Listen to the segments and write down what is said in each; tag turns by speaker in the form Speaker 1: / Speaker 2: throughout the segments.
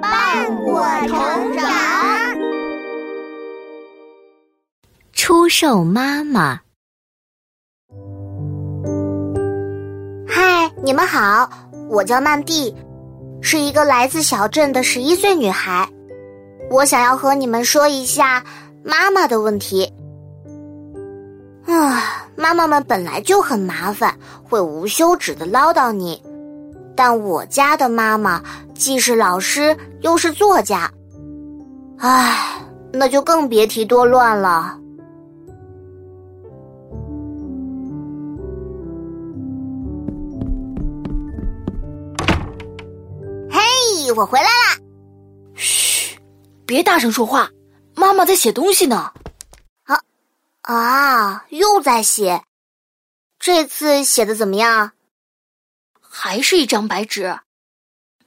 Speaker 1: 伴我成长。
Speaker 2: 出售妈妈。
Speaker 3: 嗨，你们好，我叫曼蒂，是一个来自小镇的十一岁女孩。我想要和你们说一下妈妈的问题。啊，妈妈们本来就很麻烦，会无休止的唠叨你。但我家的妈妈既是老师又是作家，唉，那就更别提多乱了。嘿，我回来啦！
Speaker 4: 嘘，别大声说话，妈妈在写东西呢。
Speaker 3: 啊啊，又在写，这次写的怎么样？
Speaker 4: 还是一张白纸，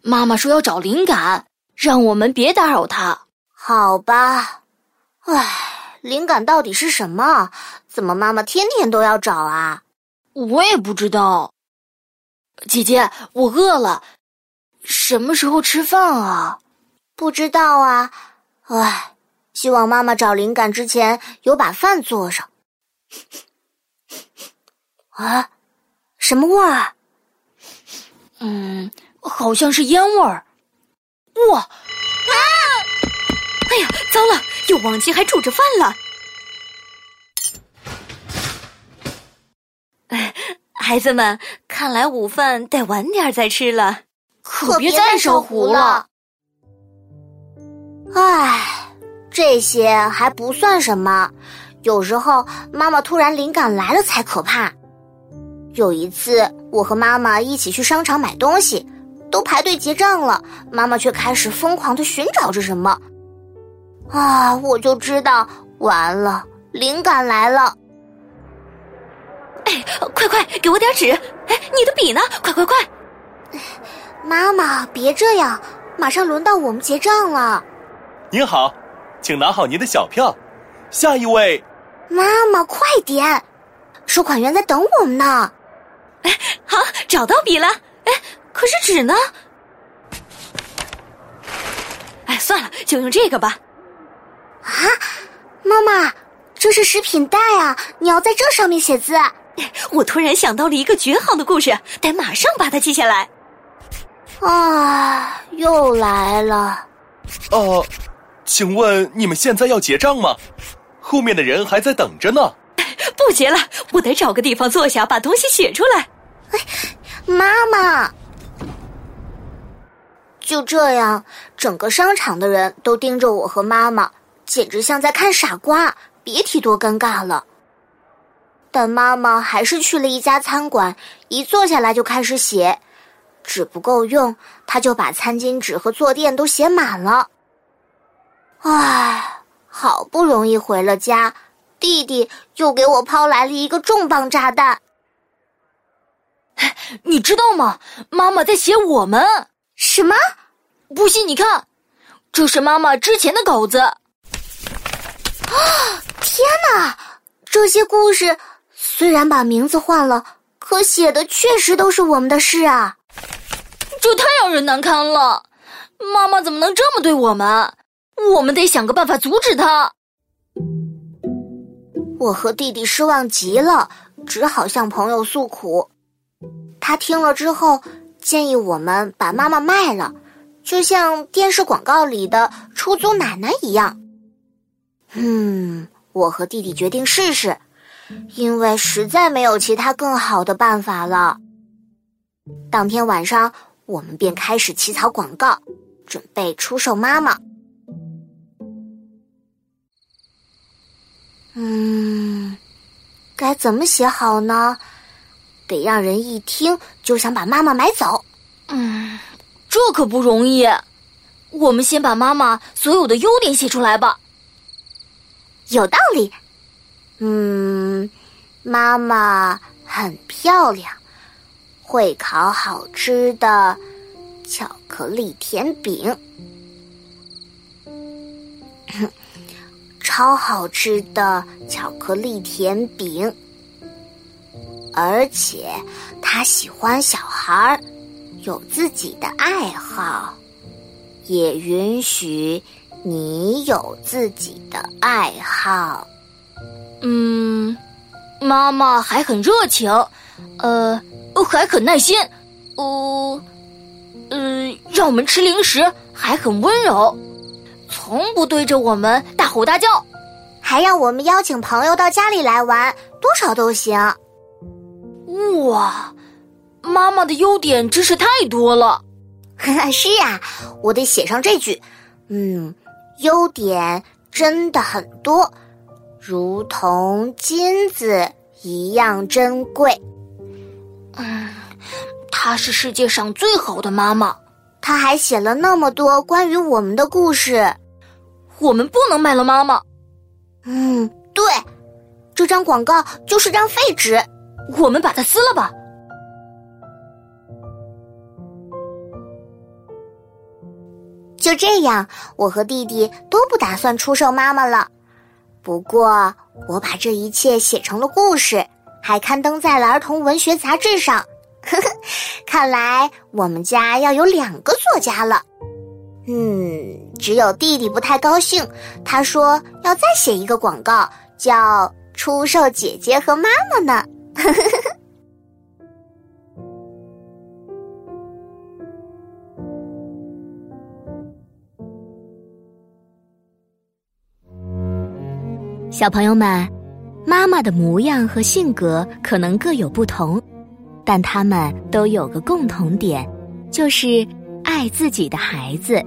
Speaker 4: 妈妈说要找灵感，让我们别打扰她。
Speaker 3: 好吧，唉，灵感到底是什么？怎么妈妈天天都要找啊？
Speaker 4: 我也不知道。姐姐，我饿了，什么时候吃饭啊？
Speaker 3: 不知道啊。唉，希望妈妈找灵感之前有把饭做上。啊，什么味儿？
Speaker 4: 嗯，好像是烟味儿。哇！啊！哎呀，糟了，又忘记还煮着饭了。哎，孩子们，看来午饭得晚点再吃了，
Speaker 3: 可别再烧糊了。唉，这些还不算什么，有时候妈妈突然灵感来了才可怕。有一次，我和妈妈一起去商场买东西，都排队结账了，妈妈却开始疯狂的寻找着什么。啊，我就知道，完了，灵感来了！
Speaker 4: 哎，快快给我点纸！哎，你的笔呢？快快快！
Speaker 3: 妈妈，别这样，马上轮到我们结账了。
Speaker 5: 您好，请拿好您的小票。下一位。
Speaker 3: 妈妈，快点！收款员在等我们呢。
Speaker 4: 哎，好，找到笔了。哎，可是纸呢？哎，算了，就用这个吧。
Speaker 3: 啊，妈妈，这是食品袋啊！你要在这上面写字。
Speaker 4: 我突然想到了一个绝好的故事，得马上把它记下来。
Speaker 3: 啊，又来了。
Speaker 5: 呃，请问你们现在要结账吗？后面的人还在等着呢。
Speaker 4: 不结了，我得找个地方坐下，把东西写出来。
Speaker 3: 妈妈，就这样，整个商场的人都盯着我和妈妈，简直像在看傻瓜，别提多尴尬了。但妈妈还是去了一家餐馆，一坐下来就开始写，纸不够用，她就把餐巾纸和坐垫都写满了。唉，好不容易回了家。弟弟又给我抛来了一个重磅炸弹。
Speaker 4: 你知道吗？妈妈在写我们。
Speaker 3: 什么？
Speaker 4: 不信你看，这是妈妈之前的稿子。啊！
Speaker 3: 天哪！这些故事虽然把名字换了，可写的确实都是我们的事啊！
Speaker 4: 这太让人难堪了！妈妈怎么能这么对我们？我们得想个办法阻止她。
Speaker 3: 我和弟弟失望极了，只好向朋友诉苦。他听了之后，建议我们把妈妈卖了，就像电视广告里的出租奶奶一样。嗯，我和弟弟决定试试，因为实在没有其他更好的办法了。当天晚上，我们便开始起草广告，准备出售妈妈。嗯，该怎么写好呢？得让人一听就想把妈妈买走。
Speaker 4: 嗯，这可不容易。我们先把妈妈所有的优点写出来吧。
Speaker 3: 有道理。嗯，妈妈很漂亮，会烤好吃的巧克力甜饼。超好吃的巧克力甜饼，而且他喜欢小孩儿，有自己的爱好。也允许你有自己的爱好。
Speaker 4: 嗯，妈妈还很热情，呃，还很耐心，呃，呃，让我们吃零食，还很温柔，从不对着我们大吼大叫，
Speaker 3: 还让我们邀请朋友到家里来玩，多少都行。
Speaker 4: 哇，妈妈的优点真是太多了。
Speaker 3: 是啊，我得写上这句。嗯，优点真的很多，如同金子一样珍贵。
Speaker 4: 嗯，她是世界上最好的妈妈。
Speaker 3: 她还写了那么多关于我们的故事。
Speaker 4: 我们不能卖了妈妈。
Speaker 3: 嗯，对，这张广告就是张废纸。
Speaker 4: 我们把它撕了吧。
Speaker 3: 就这样，我和弟弟都不打算出售妈妈了。不过，我把这一切写成了故事，还刊登在了儿童文学杂志上。呵呵，看来我们家要有两个作家了。嗯，只有弟弟不太高兴，他说要再写一个广告，叫“出售姐姐和妈妈”呢。呵呵呵。
Speaker 2: 小朋友们，妈妈的模样和性格可能各有不同，但他们都有个共同点，就是爱自己的孩子。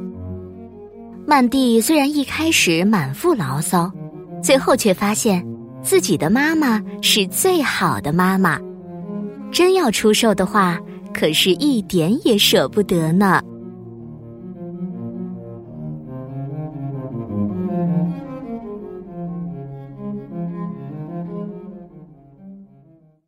Speaker 2: 曼蒂虽然一开始满腹牢骚，最后却发现自己的妈妈是最好的妈妈。真要出售的话，可是一点也舍不得呢。